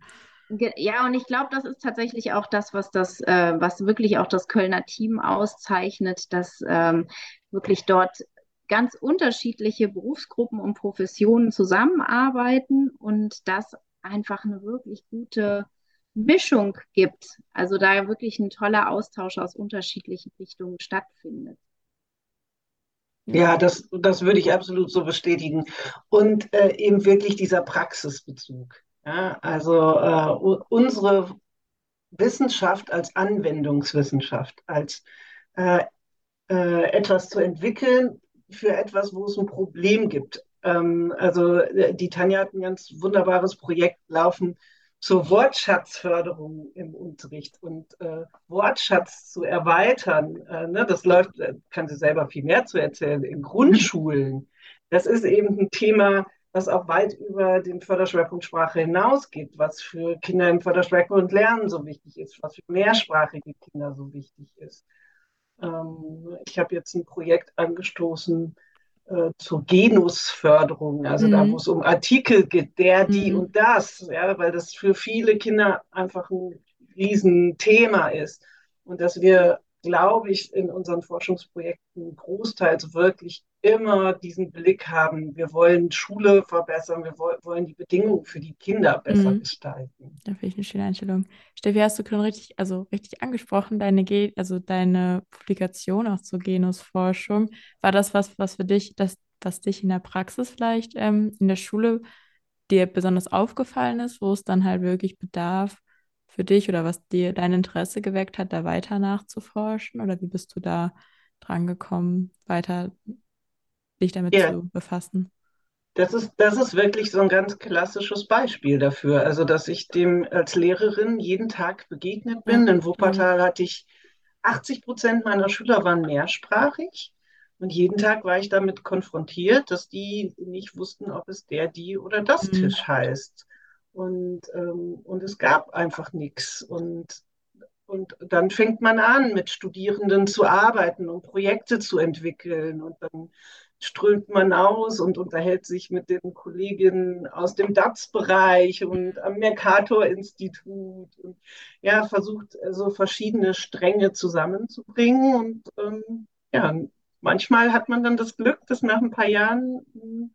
Ja, und ich glaube, das ist tatsächlich auch das, was das, äh, was wirklich auch das Kölner Team auszeichnet, dass ähm, wirklich dort ganz unterschiedliche Berufsgruppen und Professionen zusammenarbeiten und das einfach eine wirklich gute Mischung gibt. Also da wirklich ein toller Austausch aus unterschiedlichen Richtungen stattfindet.
Ja, das, das würde ich absolut so bestätigen. Und äh, eben wirklich dieser Praxisbezug. Ja, also äh, unsere Wissenschaft als Anwendungswissenschaft, als äh, äh, etwas zu entwickeln für etwas, wo es ein Problem gibt. Ähm, also äh, die Tanja hat ein ganz wunderbares Projekt laufen zur Wortschatzförderung im Unterricht und äh, Wortschatz zu erweitern. Äh, ne, das läuft, äh, kann sie selber viel mehr zu erzählen, in Grundschulen. Das ist eben ein Thema, was auch weit über den Förderschwerpunkt Sprache hinausgeht, was für Kinder im Förderschwerpunkt Lernen so wichtig ist, was für mehrsprachige Kinder so wichtig ist. Ähm, ich habe jetzt ein Projekt angestoßen äh, zur Genusförderung, also mhm. da, wo es um Artikel geht, der, die mhm. und das, ja, weil das für viele Kinder einfach ein Riesenthema ist. Und dass wir glaube ich, in unseren Forschungsprojekten großteils wirklich immer diesen Blick haben, wir wollen Schule verbessern, wir wollen die Bedingungen für die Kinder besser mhm. gestalten.
Da finde ich eine schöne Einstellung. Steffi, hast du schon richtig, also richtig angesprochen, deine, Ge also deine Publikation auch zur Genusforschung. War das was, was für dich, das, was dich in der Praxis vielleicht ähm, in der Schule dir besonders aufgefallen ist, wo es dann halt wirklich bedarf, für dich oder was dir dein Interesse geweckt hat, da weiter nachzuforschen? Oder wie bist du da dran gekommen, weiter dich damit ja. zu befassen?
Das ist, das ist wirklich so ein ganz klassisches Beispiel dafür. Also, dass ich dem als Lehrerin jeden Tag begegnet bin. In Wuppertal hatte ich 80 Prozent meiner Schüler waren mehrsprachig. Und jeden Tag war ich damit konfrontiert, dass die nicht wussten, ob es der, die oder das mhm. Tisch heißt. Und, ähm, und es gab einfach nichts. Und, und dann fängt man an, mit Studierenden zu arbeiten und Projekte zu entwickeln. Und dann strömt man aus und unterhält sich mit den Kolleginnen aus dem DATS-Bereich und am Mercator-Institut und ja, versucht so verschiedene Stränge zusammenzubringen. Und ähm, ja, manchmal hat man dann das Glück, dass nach ein paar Jahren hm,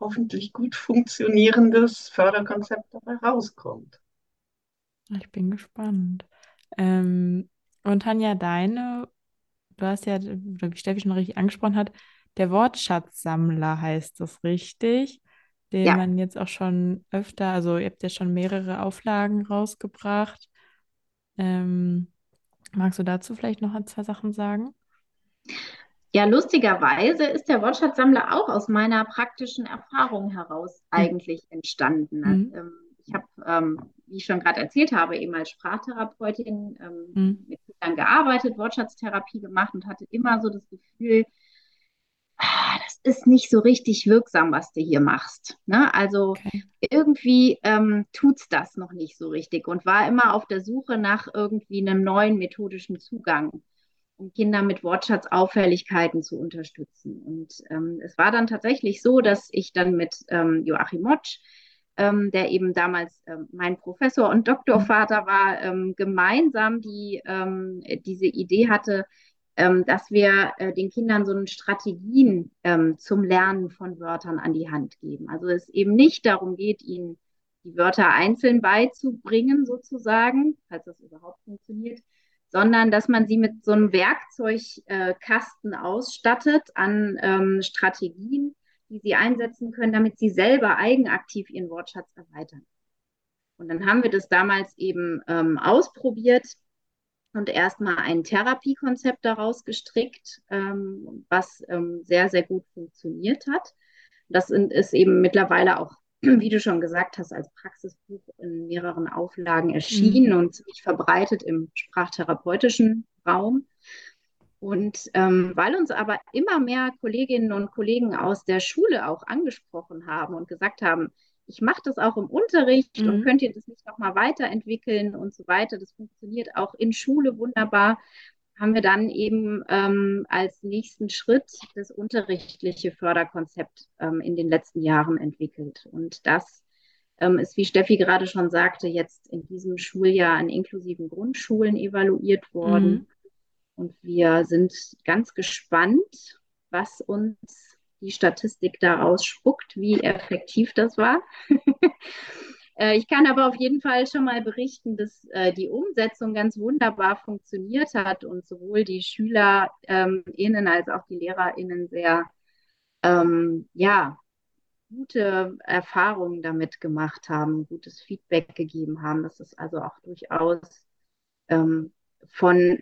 hoffentlich gut funktionierendes Förderkonzept dabei rauskommt.
Ich bin gespannt. Ähm, und Tanja, deine, du hast ja, wie Steffi schon richtig angesprochen hat, der Wortschatzsammler heißt das richtig, den ja. man jetzt auch schon öfter, also ihr habt ja schon mehrere Auflagen rausgebracht. Ähm, magst du dazu vielleicht noch ein, zwei Sachen sagen?
Ja, lustigerweise ist der Wortschatzsammler auch aus meiner praktischen Erfahrung heraus hm. eigentlich entstanden. Ähm, ich habe, ähm, wie ich schon gerade erzählt habe, eben als Sprachtherapeutin ähm, mhm. mit Kindern gearbeitet, Wortschatztherapie gemacht und hatte immer so das Gefühl, ah, das ist nicht so richtig wirksam, was du hier machst. Ne? Also okay. irgendwie ähm, tut es das noch nicht so richtig und war immer auf der Suche nach irgendwie einem neuen methodischen Zugang um Kinder mit Wortschatzauffälligkeiten zu unterstützen. Und ähm, es war dann tatsächlich so, dass ich dann mit ähm, Joachim Motsch, ähm, der eben damals ähm, mein Professor und Doktorvater war, ähm, gemeinsam die, ähm, diese Idee hatte, dass wir äh, den Kindern so Strategien zum Lernen von Wörtern an die Hand geben. Also es eben nicht darum geht, ihnen die Wörter einzeln beizubringen, sozusagen, falls das überhaupt funktioniert, sondern dass man sie mit so einem Werkzeugkasten ausstattet an ähm, Strategien, die sie einsetzen können, damit sie selber eigenaktiv ihren Wortschatz erweitern. Und dann haben wir das damals eben ähm, ausprobiert und erstmal ein Therapiekonzept daraus gestrickt, ähm, was ähm, sehr, sehr gut funktioniert hat. Das ist eben mittlerweile auch *clears throat* wie du schon gesagt hast, als Praxisbuch in mehreren Auflagen erschienen mhm. und ziemlich verbreitet im sprachtherapeutischen Raum. Und ähm, weil uns aber immer mehr Kolleginnen und Kollegen aus der Schule auch angesprochen haben und gesagt haben, ich mache das auch im Unterricht mhm. und könnt ihr das nicht nochmal weiterentwickeln und so weiter. Das funktioniert auch in Schule wunderbar haben wir dann eben ähm, als nächsten Schritt das unterrichtliche Förderkonzept ähm, in den letzten Jahren entwickelt. Und das ähm, ist, wie Steffi gerade schon sagte, jetzt in diesem Schuljahr an inklusiven Grundschulen evaluiert worden. Mhm. Und wir sind ganz gespannt, was uns die Statistik daraus spuckt, wie effektiv das war. *laughs* Äh, ich kann aber auf jeden Fall schon mal berichten, dass äh, die Umsetzung ganz wunderbar funktioniert hat und sowohl die SchülerInnen ähm, als auch die LehrerInnen sehr ähm, ja, gute Erfahrungen damit gemacht haben, gutes Feedback gegeben haben. Das ist also auch durchaus ähm, von,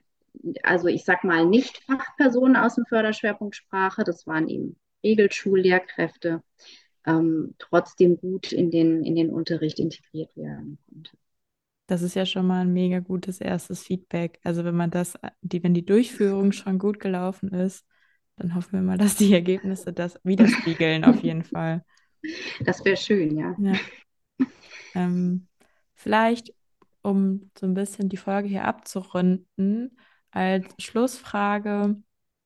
also ich sag mal, nicht Fachpersonen aus dem Förderschwerpunkt Sprache, das waren eben Regelschullehrkräfte, ähm, trotzdem gut in den, in den Unterricht integriert werden konnte.
Das ist ja schon mal ein mega gutes erstes Feedback. Also wenn man das, die, wenn die Durchführung schon gut gelaufen ist, dann hoffen wir mal, dass die Ergebnisse das widerspiegeln, auf jeden Fall.
Das wäre schön, ja. ja.
Ähm, vielleicht, um so ein bisschen die Folge hier abzurunden, als Schlussfrage,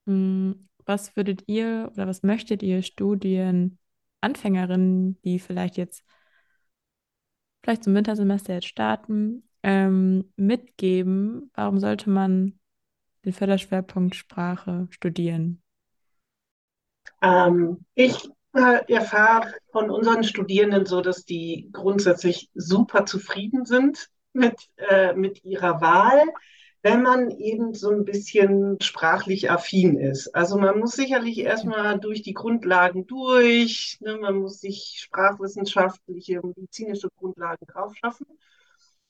mh, hm, was würdet ihr oder was möchtet ihr Studienanfängerinnen, die vielleicht jetzt, vielleicht zum Wintersemester jetzt starten, ähm, mitgeben? Warum sollte man den Förderschwerpunkt Sprache studieren?
Ähm, ich äh, erfahre von unseren Studierenden so, dass die grundsätzlich super zufrieden sind mit, äh, mit ihrer Wahl, wenn man eben so ein bisschen sprachlich affin ist. Also man muss sicherlich erstmal durch die Grundlagen durch, ne, man muss sich sprachwissenschaftliche, medizinische Grundlagen drauf schaffen.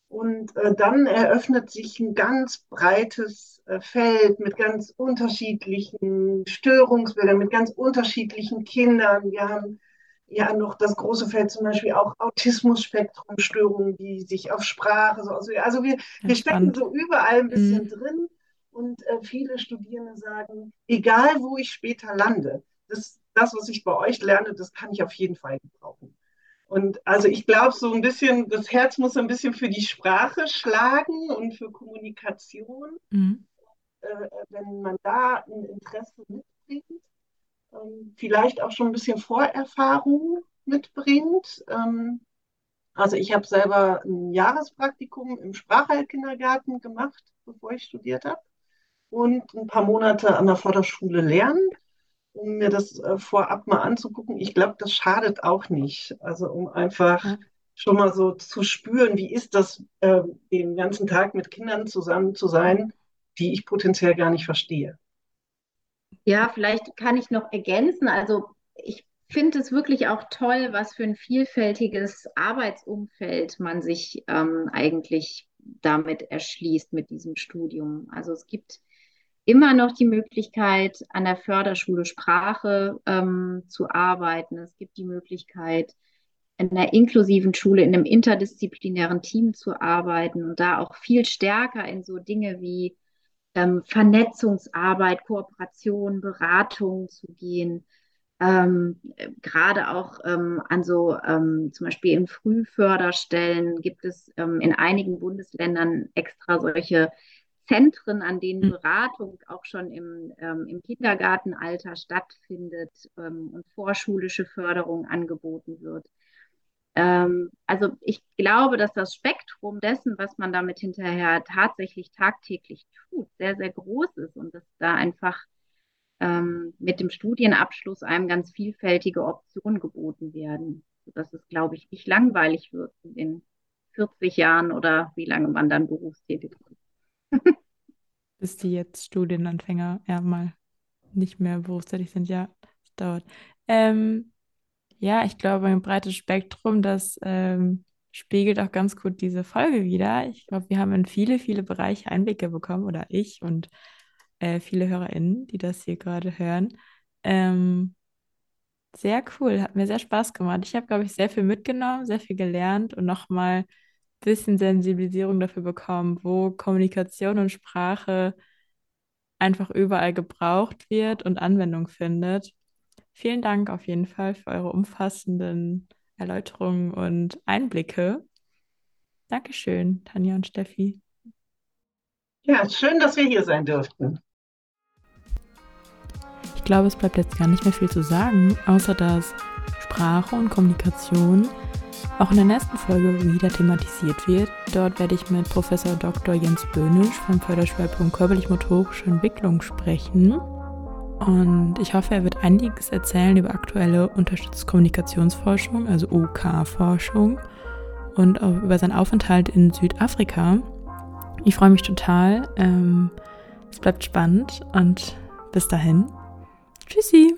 Und äh, dann eröffnet sich ein ganz breites äh, Feld mit ganz unterschiedlichen Störungsbildern, mit ganz unterschiedlichen Kindern. Wir haben ja noch das große Feld zum Beispiel auch Autismus-Spektrum-Störungen, die sich auf Sprache, so, also wir, wir stecken so überall ein bisschen mhm. drin. Und äh, viele Studierende sagen, egal wo ich später lande, das, das, was ich bei euch lerne, das kann ich auf jeden Fall gebrauchen. Und also ich glaube, so ein bisschen, das Herz muss ein bisschen für die Sprache schlagen und für Kommunikation. Mhm. Äh, wenn man da ein Interesse mitbringt, vielleicht auch schon ein bisschen Vorerfahrung mitbringt. Ähm, also ich habe selber ein Jahrespraktikum im Sprachheilkindergarten gemacht, bevor ich studiert habe. Und ein paar Monate an der Förderschule lernen um mir das äh, vorab mal anzugucken. Ich glaube, das schadet auch nicht. Also um einfach ja. schon mal so zu spüren, wie ist das, äh, den ganzen Tag mit Kindern zusammen zu sein, die ich potenziell gar nicht verstehe.
Ja, vielleicht kann ich noch ergänzen. Also ich finde es wirklich auch toll, was für ein vielfältiges Arbeitsumfeld man sich ähm, eigentlich damit erschließt mit diesem Studium. Also es gibt immer noch die Möglichkeit, an der Förderschule Sprache ähm, zu arbeiten. Es gibt die Möglichkeit, in einer inklusiven Schule, in einem interdisziplinären Team zu arbeiten und da auch viel stärker in so Dinge wie ähm, Vernetzungsarbeit, Kooperation, Beratung zu gehen. Ähm, gerade auch ähm, an so ähm, zum Beispiel in Frühförderstellen gibt es ähm, in einigen Bundesländern extra solche Zentren, an denen hm. Beratung auch schon im, ähm, im Kindergartenalter stattfindet ähm, und vorschulische Förderung angeboten wird. Ähm, also ich glaube, dass das Spektrum dessen, was man damit hinterher tatsächlich tagtäglich tut, sehr, sehr groß ist und dass da einfach ähm, mit dem Studienabschluss einem ganz vielfältige Optionen geboten werden, sodass es, glaube ich, nicht langweilig wird in 40 Jahren oder wie lange man dann berufstätig ist. *laughs*
Bis die jetzt Studienanfänger ja mal nicht mehr berufstätig sind. Ja, das dauert. Ähm, ja, ich glaube, ein breites Spektrum, das ähm, spiegelt auch ganz gut diese Folge wieder. Ich glaube, wir haben in viele, viele Bereiche Einblicke bekommen, oder ich und äh, viele HörerInnen, die das hier gerade hören. Ähm, sehr cool, hat mir sehr Spaß gemacht. Ich habe, glaube ich, sehr viel mitgenommen, sehr viel gelernt und nochmal bisschen Sensibilisierung dafür bekommen, wo Kommunikation und Sprache einfach überall gebraucht wird und Anwendung findet. Vielen Dank auf jeden Fall für eure umfassenden Erläuterungen und Einblicke. Dankeschön, Tanja und Steffi.
Ja, schön, dass wir hier sein durften.
Ich glaube, es bleibt jetzt gar nicht mehr viel zu sagen, außer dass Sprache und Kommunikation auch in der nächsten Folge wieder thematisiert wird. Dort werde ich mit Professor Dr. Jens Böhnisch vom Förderschwerpunkt Körperlich-Motorische Entwicklung sprechen. Und ich hoffe, er wird einiges erzählen über aktuelle unterstützte Kommunikationsforschung, also OK-Forschung und auch über seinen Aufenthalt in Südafrika. Ich freue mich total. Ähm, es bleibt spannend und bis dahin. Tschüssi.